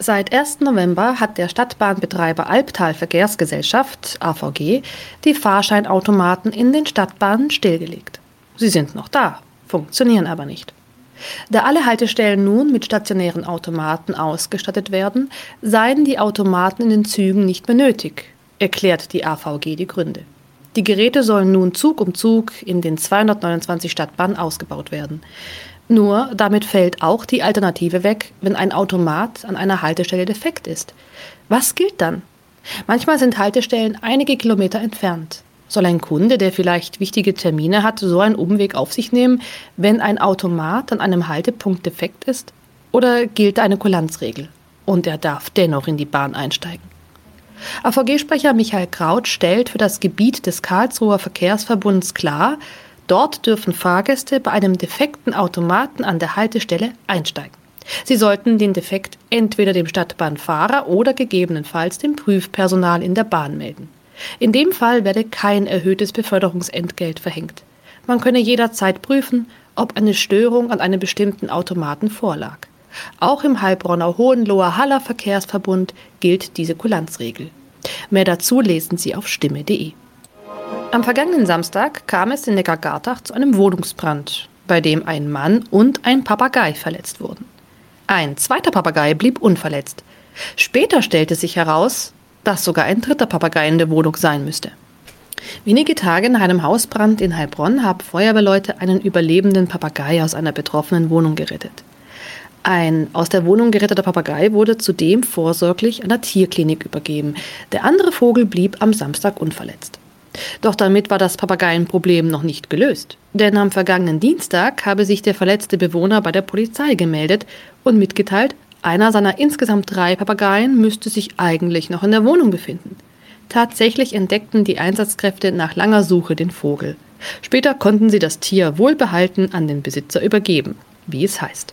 Seit 1. November hat der Stadtbahnbetreiber Albtal Verkehrsgesellschaft AVG die Fahrscheinautomaten in den Stadtbahnen stillgelegt. Sie sind noch da, funktionieren aber nicht. Da alle Haltestellen nun mit stationären Automaten ausgestattet werden, seien die Automaten in den Zügen nicht mehr nötig, erklärt die AVG die Gründe. Die Geräte sollen nun Zug um Zug in den 229 Stadtbahnen ausgebaut werden. Nur damit fällt auch die Alternative weg, wenn ein Automat an einer Haltestelle defekt ist. Was gilt dann? Manchmal sind Haltestellen einige Kilometer entfernt. Soll ein Kunde, der vielleicht wichtige Termine hat, so einen Umweg auf sich nehmen, wenn ein Automat an einem Haltepunkt defekt ist? Oder gilt eine Kulanzregel und er darf dennoch in die Bahn einsteigen? AVG-Sprecher Michael Kraut stellt für das Gebiet des Karlsruher Verkehrsverbunds klar, Dort dürfen Fahrgäste bei einem defekten Automaten an der Haltestelle einsteigen. Sie sollten den Defekt entweder dem Stadtbahnfahrer oder gegebenenfalls dem Prüfpersonal in der Bahn melden. In dem Fall werde kein erhöhtes Beförderungsentgelt verhängt. Man könne jederzeit prüfen, ob eine Störung an einem bestimmten Automaten vorlag. Auch im Heilbronner Hohenloher Haller Verkehrsverbund gilt diese Kulanzregel. Mehr dazu lesen Sie auf stimme.de. Am vergangenen Samstag kam es in Neckargartach zu einem Wohnungsbrand, bei dem ein Mann und ein Papagei verletzt wurden. Ein zweiter Papagei blieb unverletzt. Später stellte sich heraus, dass sogar ein dritter Papagei in der Wohnung sein müsste. Wenige Tage nach einem Hausbrand in Heilbronn haben Feuerwehrleute einen überlebenden Papagei aus einer betroffenen Wohnung gerettet. Ein aus der Wohnung geretteter Papagei wurde zudem vorsorglich einer Tierklinik übergeben. Der andere Vogel blieb am Samstag unverletzt. Doch damit war das Papageienproblem noch nicht gelöst. Denn am vergangenen Dienstag habe sich der verletzte Bewohner bei der Polizei gemeldet und mitgeteilt, einer seiner insgesamt drei Papageien müsste sich eigentlich noch in der Wohnung befinden. Tatsächlich entdeckten die Einsatzkräfte nach langer Suche den Vogel. Später konnten sie das Tier wohlbehalten an den Besitzer übergeben, wie es heißt.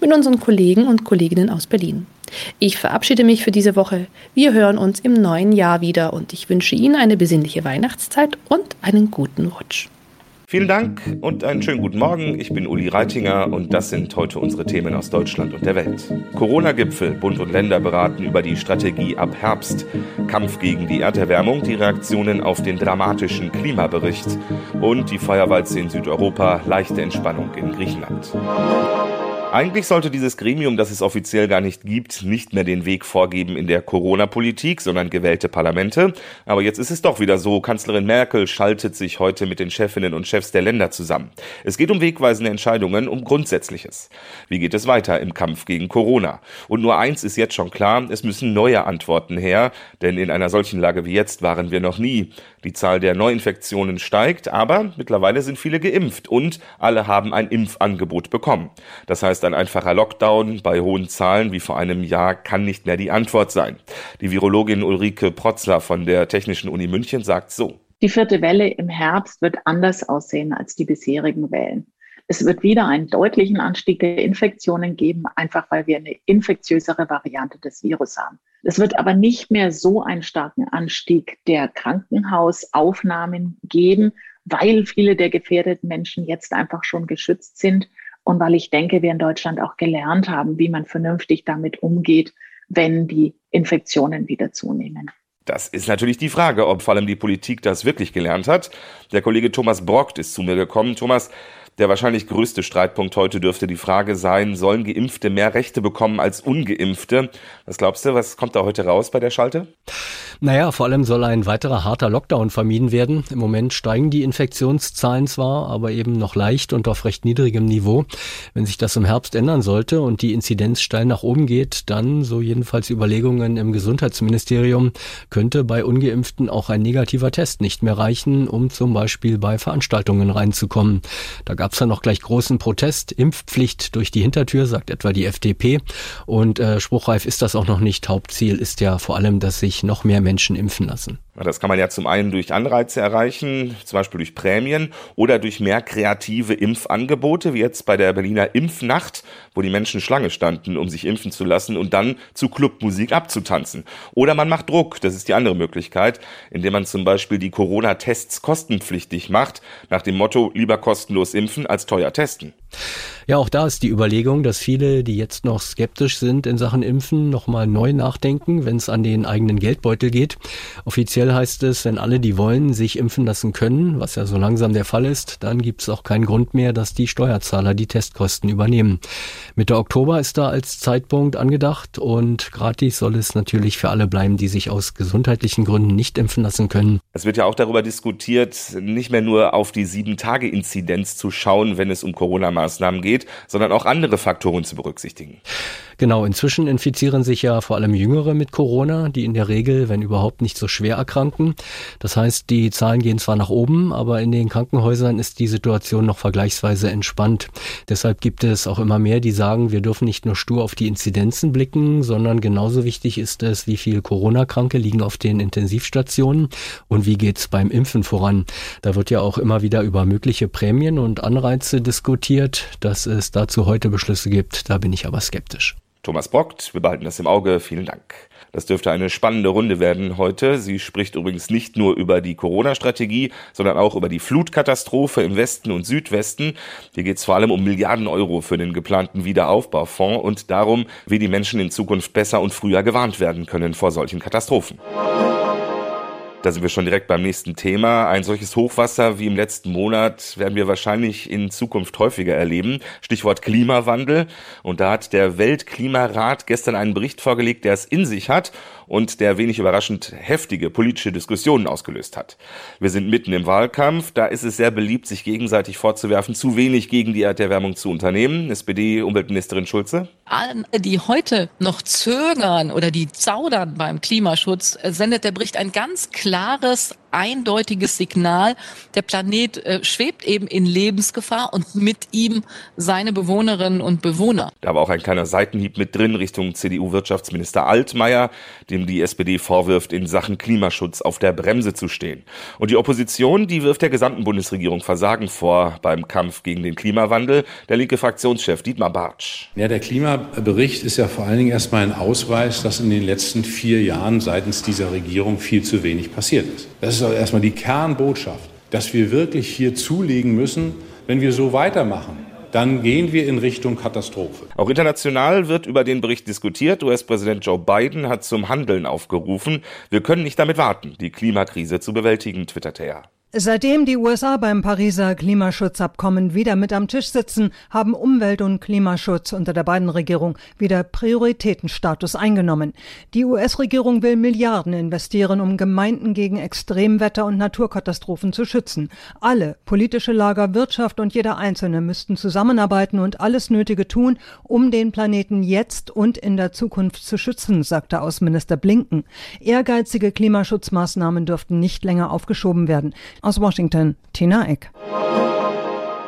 mit unseren Kollegen und Kolleginnen aus Berlin. Ich verabschiede mich für diese Woche. Wir hören uns im neuen Jahr wieder und ich wünsche Ihnen eine besinnliche Weihnachtszeit und einen guten Rutsch. Vielen Dank und einen schönen guten Morgen. Ich bin Uli Reitinger und das sind heute unsere Themen aus Deutschland und der Welt. Corona-Gipfel. Bund und Länder beraten über die Strategie ab Herbst. Kampf gegen die Erderwärmung, die Reaktionen auf den dramatischen Klimabericht und die Feuerwalze in Südeuropa, leichte Entspannung in Griechenland. Eigentlich sollte dieses Gremium, das es offiziell gar nicht gibt, nicht mehr den Weg vorgeben in der Corona-Politik, sondern gewählte Parlamente. Aber jetzt ist es doch wieder so. Kanzlerin Merkel schaltet sich heute mit den Chefinnen und Chefs der Länder zusammen. Es geht um wegweisende Entscheidungen, um Grundsätzliches. Wie geht es weiter im Kampf gegen Corona? Und nur eins ist jetzt schon klar, es müssen neue Antworten her, denn in einer solchen Lage wie jetzt waren wir noch nie. Die Zahl der Neuinfektionen steigt, aber mittlerweile sind viele geimpft und alle haben ein Impfangebot bekommen. Das heißt, heißt, ein einfacher Lockdown bei hohen Zahlen wie vor einem Jahr kann nicht mehr die Antwort sein. Die Virologin Ulrike Protzler von der Technischen Uni München sagt so. Die vierte Welle im Herbst wird anders aussehen als die bisherigen Wellen. Es wird wieder einen deutlichen Anstieg der Infektionen geben, einfach weil wir eine infektiösere Variante des Virus haben. Es wird aber nicht mehr so einen starken Anstieg der Krankenhausaufnahmen geben, weil viele der gefährdeten Menschen jetzt einfach schon geschützt sind und weil ich denke, wir in Deutschland auch gelernt haben, wie man vernünftig damit umgeht, wenn die Infektionen wieder zunehmen. Das ist natürlich die Frage, ob vor allem die Politik das wirklich gelernt hat. Der Kollege Thomas Brockt ist zu mir gekommen. Thomas, der wahrscheinlich größte Streitpunkt heute dürfte die Frage sein, sollen Geimpfte mehr Rechte bekommen als Ungeimpfte? Was glaubst du, was kommt da heute raus bei der Schalte? Naja, vor allem soll ein weiterer harter Lockdown vermieden werden. Im Moment steigen die Infektionszahlen zwar, aber eben noch leicht und auf recht niedrigem Niveau. Wenn sich das im Herbst ändern sollte und die Inzidenz steil nach oben geht, dann, so jedenfalls Überlegungen im Gesundheitsministerium, könnte bei ungeimpften auch ein negativer Test nicht mehr reichen, um zum Beispiel bei Veranstaltungen reinzukommen. Da gab es dann noch gleich großen Protest. Impfpflicht durch die Hintertür, sagt etwa die FDP. Und äh, spruchreif ist das auch noch nicht. Hauptziel ist ja vor allem, dass sich noch mehr Menschen impfen lassen. Das kann man ja zum einen durch Anreize erreichen, zum Beispiel durch Prämien oder durch mehr kreative Impfangebote, wie jetzt bei der Berliner Impfnacht, wo die Menschen Schlange standen, um sich impfen zu lassen und dann zu Clubmusik abzutanzen. Oder man macht Druck, das ist die andere Möglichkeit, indem man zum Beispiel die Corona-Tests kostenpflichtig macht, nach dem Motto lieber kostenlos impfen als teuer testen. Ja, auch da ist die Überlegung, dass viele, die jetzt noch skeptisch sind in Sachen Impfen, nochmal neu nachdenken, wenn es an den eigenen Geldbeutel geht. Offiziell heißt es, wenn alle, die wollen, sich impfen lassen können, was ja so langsam der Fall ist, dann gibt es auch keinen Grund mehr, dass die Steuerzahler die Testkosten übernehmen. Mitte Oktober ist da als Zeitpunkt angedacht und gratis soll es natürlich für alle bleiben, die sich aus gesundheitlichen Gründen nicht impfen lassen können. Es wird ja auch darüber diskutiert, nicht mehr nur auf die Sieben-Tage-Inzidenz zu schauen, wenn es um Corona-Maßnahmen geht, sondern auch andere Faktoren zu berücksichtigen. Genau, inzwischen infizieren sich ja vor allem Jüngere mit Corona, die in der Regel, wenn überhaupt, nicht so schwer erkranken. Das heißt, die Zahlen gehen zwar nach oben, aber in den Krankenhäusern ist die Situation noch vergleichsweise entspannt. Deshalb gibt es auch immer mehr, die sagen, wir dürfen nicht nur stur auf die Inzidenzen blicken, sondern genauso wichtig ist es, wie viele Corona-Kranke liegen auf den Intensivstationen und wie geht's beim Impfen voran. Da wird ja auch immer wieder über mögliche Prämien und Anreize diskutiert. Dass es dazu heute Beschlüsse gibt, da bin ich aber skeptisch. Thomas Brockt, wir behalten das im Auge. Vielen Dank. Das dürfte eine spannende Runde werden heute. Sie spricht übrigens nicht nur über die Corona-Strategie, sondern auch über die Flutkatastrophe im Westen und Südwesten. Hier geht es vor allem um Milliarden Euro für den geplanten Wiederaufbaufonds und darum, wie die Menschen in Zukunft besser und früher gewarnt werden können vor solchen Katastrophen. Da sind wir schon direkt beim nächsten Thema. Ein solches Hochwasser wie im letzten Monat werden wir wahrscheinlich in Zukunft häufiger erleben. Stichwort Klimawandel. Und da hat der Weltklimarat gestern einen Bericht vorgelegt, der es in sich hat und der wenig überraschend heftige politische Diskussionen ausgelöst hat. Wir sind mitten im Wahlkampf, da ist es sehr beliebt, sich gegenseitig vorzuwerfen, zu wenig gegen die Erderwärmung zu unternehmen. SPD-Umweltministerin Schulze? Alle, die heute noch zögern oder die zaudern beim Klimaschutz, sendet der Bericht ein ganz klares eindeutiges Signal, der Planet äh, schwebt eben in Lebensgefahr und mit ihm seine Bewohnerinnen und Bewohner. Da war auch ein kleiner Seitenhieb mit drin Richtung CDU-Wirtschaftsminister Altmaier, dem die SPD vorwirft, in Sachen Klimaschutz auf der Bremse zu stehen. Und die Opposition, die wirft der gesamten Bundesregierung Versagen vor beim Kampf gegen den Klimawandel. Der linke Fraktionschef Dietmar Bartsch. Ja, der Klimabericht ist ja vor allen Dingen erstmal ein Ausweis, dass in den letzten vier Jahren seitens dieser Regierung viel zu wenig passiert ist. Das ist erstmal die Kernbotschaft, dass wir wirklich hier zulegen müssen, wenn wir so weitermachen dann gehen wir in Richtung Katastrophe. Auch international wird über den Bericht diskutiert. US-Präsident Joe Biden hat zum Handeln aufgerufen. Wir können nicht damit warten, die Klimakrise zu bewältigen, twitterte er. Seitdem die USA beim Pariser Klimaschutzabkommen wieder mit am Tisch sitzen, haben Umwelt- und Klimaschutz unter der beiden Regierung wieder Prioritätenstatus eingenommen. Die US-Regierung will Milliarden investieren, um Gemeinden gegen Extremwetter und Naturkatastrophen zu schützen. Alle, politische Lager, Wirtschaft und jeder Einzelne müssten zusammenarbeiten und alles Nötige tun, um den Planeten jetzt und in der Zukunft zu schützen, sagte Außenminister Blinken. Ehrgeizige Klimaschutzmaßnahmen dürften nicht länger aufgeschoben werden. Aus Washington, Tina Eck.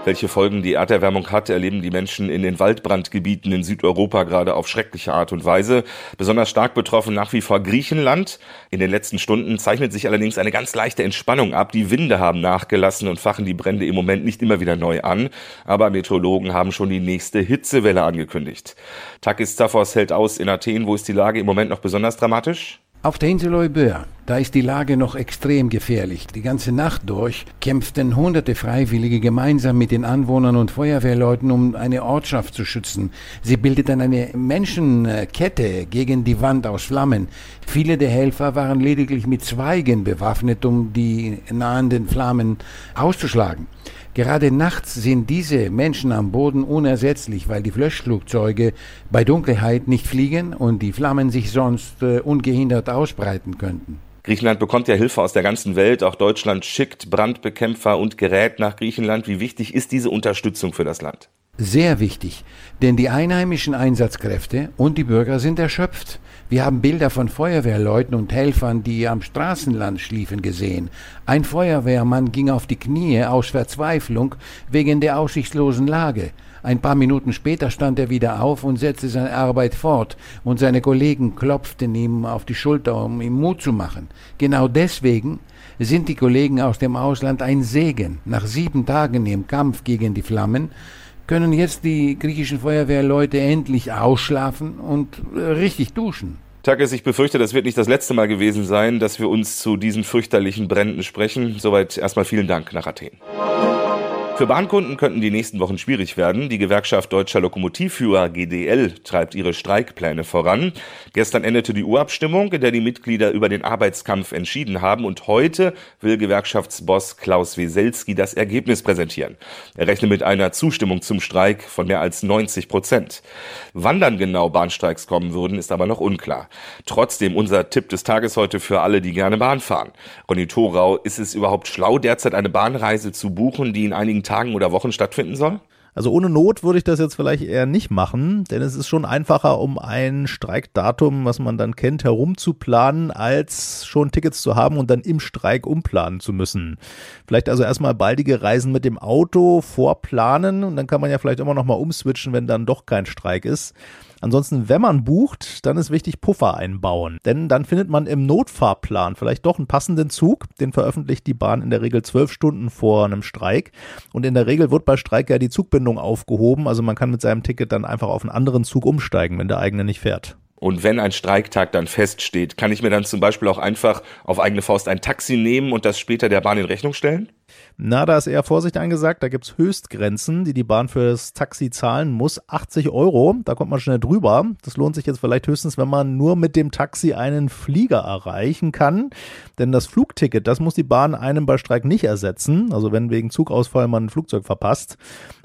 Welche Folgen die Erderwärmung hat, erleben die Menschen in den Waldbrandgebieten in Südeuropa gerade auf schreckliche Art und Weise. Besonders stark betroffen nach wie vor Griechenland. In den letzten Stunden zeichnet sich allerdings eine ganz leichte Entspannung ab. Die Winde haben nachgelassen und fachen die Brände im Moment nicht immer wieder neu an. Aber Meteorologen haben schon die nächste Hitzewelle angekündigt. Takis Zaphos hält aus in Athen. Wo ist die Lage im Moment noch besonders dramatisch? Auf der Insel Euböa, da ist die Lage noch extrem gefährlich. Die ganze Nacht durch kämpften hunderte Freiwillige gemeinsam mit den Anwohnern und Feuerwehrleuten, um eine Ortschaft zu schützen. Sie bildeten eine Menschenkette gegen die Wand aus Flammen. Viele der Helfer waren lediglich mit Zweigen bewaffnet, um die nahenden Flammen auszuschlagen. Gerade nachts sind diese Menschen am Boden unersetzlich, weil die Löschflugzeuge bei Dunkelheit nicht fliegen und die Flammen sich sonst äh, ungehindert ausbreiten könnten. Griechenland bekommt ja Hilfe aus der ganzen Welt. Auch Deutschland schickt Brandbekämpfer und Gerät nach Griechenland. Wie wichtig ist diese Unterstützung für das Land? Sehr wichtig, denn die einheimischen Einsatzkräfte und die Bürger sind erschöpft. Wir haben Bilder von Feuerwehrleuten und Helfern, die am Straßenland schliefen, gesehen. Ein Feuerwehrmann ging auf die Knie aus Verzweiflung wegen der aussichtslosen Lage. Ein paar Minuten später stand er wieder auf und setzte seine Arbeit fort, und seine Kollegen klopften ihm auf die Schulter, um ihm Mut zu machen. Genau deswegen sind die Kollegen aus dem Ausland ein Segen. Nach sieben Tagen im Kampf gegen die Flammen können jetzt die griechischen Feuerwehrleute endlich ausschlafen und äh, richtig duschen. Takis, ich befürchte, das wird nicht das letzte Mal gewesen sein, dass wir uns zu diesen fürchterlichen Bränden sprechen. Soweit erstmal vielen Dank nach Athen. Für Bahnkunden könnten die nächsten Wochen schwierig werden. Die Gewerkschaft Deutscher Lokomotivführer GDL treibt ihre Streikpläne voran. Gestern endete die Urabstimmung, in der die Mitglieder über den Arbeitskampf entschieden haben. Und heute will Gewerkschaftsboss Klaus Weselski das Ergebnis präsentieren. Er rechnet mit einer Zustimmung zum Streik von mehr als 90 Prozent. Wann dann genau Bahnstreiks kommen würden, ist aber noch unklar. Trotzdem unser Tipp des Tages heute für alle, die gerne Bahn fahren. Ronny Thorau, ist es überhaupt schlau, derzeit eine Bahnreise zu buchen, die in einigen oder Wochen stattfinden soll? Also ohne Not würde ich das jetzt vielleicht eher nicht machen, denn es ist schon einfacher, um ein Streikdatum, was man dann kennt, herumzuplanen, als schon Tickets zu haben und dann im Streik umplanen zu müssen. Vielleicht also erstmal baldige Reisen mit dem Auto vorplanen und dann kann man ja vielleicht immer noch mal umswitchen, wenn dann doch kein Streik ist. Ansonsten, wenn man bucht, dann ist wichtig Puffer einbauen. Denn dann findet man im Notfahrplan vielleicht doch einen passenden Zug. Den veröffentlicht die Bahn in der Regel zwölf Stunden vor einem Streik. Und in der Regel wird bei Streik ja die Zugbindung aufgehoben. Also man kann mit seinem Ticket dann einfach auf einen anderen Zug umsteigen, wenn der eigene nicht fährt. Und wenn ein Streiktag dann feststeht, kann ich mir dann zum Beispiel auch einfach auf eigene Faust ein Taxi nehmen und das später der Bahn in Rechnung stellen? Na, da ist eher Vorsicht angesagt. Da gibt's Höchstgrenzen, die die Bahn fürs Taxi zahlen muss. 80 Euro, da kommt man schnell drüber. Das lohnt sich jetzt vielleicht höchstens, wenn man nur mit dem Taxi einen Flieger erreichen kann. Denn das Flugticket, das muss die Bahn einem bei Streik nicht ersetzen. Also wenn wegen Zugausfall man ein Flugzeug verpasst.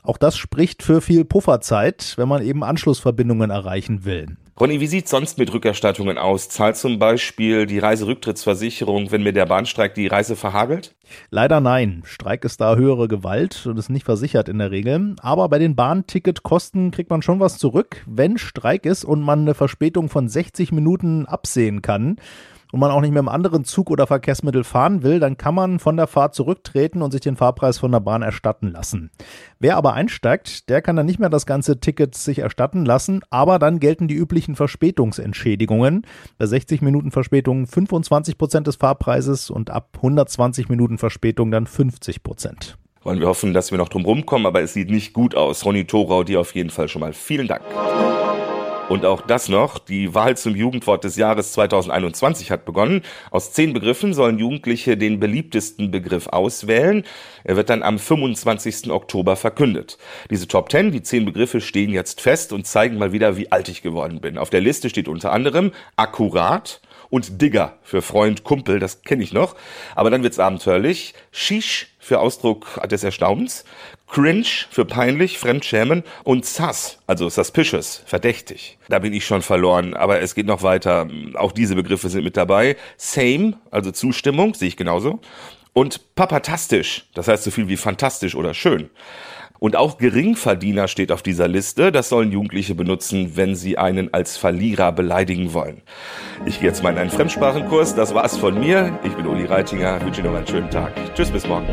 Auch das spricht für viel Pufferzeit, wenn man eben Anschlussverbindungen erreichen will. Ronny, wie sieht sonst mit Rückerstattungen aus? Zahlt zum Beispiel die Reiserücktrittsversicherung, wenn mir der Bahnstreik die Reise verhagelt? Leider nein. Streik ist da höhere Gewalt und ist nicht versichert in der Regel. Aber bei den Bahnticketkosten kriegt man schon was zurück, wenn Streik ist und man eine Verspätung von 60 Minuten absehen kann und man auch nicht mit einem anderen Zug oder Verkehrsmittel fahren will, dann kann man von der Fahrt zurücktreten und sich den Fahrpreis von der Bahn erstatten lassen. Wer aber einsteigt, der kann dann nicht mehr das ganze Ticket sich erstatten lassen, aber dann gelten die üblichen Verspätungsentschädigungen. Bei 60 Minuten Verspätung 25 Prozent des Fahrpreises und ab 120 Minuten Verspätung dann 50 Prozent. Wollen wir hoffen, dass wir noch drum rumkommen, aber es sieht nicht gut aus. Ronny Thorau, dir auf jeden Fall schon mal vielen Dank. Und auch das noch, die Wahl zum Jugendwort des Jahres 2021 hat begonnen. Aus zehn Begriffen sollen Jugendliche den beliebtesten Begriff auswählen. Er wird dann am 25. Oktober verkündet. Diese Top 10, die zehn Begriffe stehen jetzt fest und zeigen mal wieder, wie alt ich geworden bin. Auf der Liste steht unter anderem akkurat, und Digger für Freund, Kumpel, das kenne ich noch. Aber dann wird's abenteuerlich. Shish für Ausdruck des Erstaunens, Cringe für peinlich, fremdschämen und sus, also suspicious, verdächtig. Da bin ich schon verloren, aber es geht noch weiter. Auch diese Begriffe sind mit dabei. Same, also Zustimmung, sehe ich genauso. Und papatastisch, das heißt so viel wie fantastisch oder schön. Und auch Geringverdiener steht auf dieser Liste. Das sollen Jugendliche benutzen, wenn sie einen als Verlierer beleidigen wollen. Ich gehe jetzt mal in einen Fremdsprachenkurs. Das war's von mir. Ich bin Uli Reitinger. Ich wünsche Ihnen noch einen schönen Tag. Tschüss, bis morgen.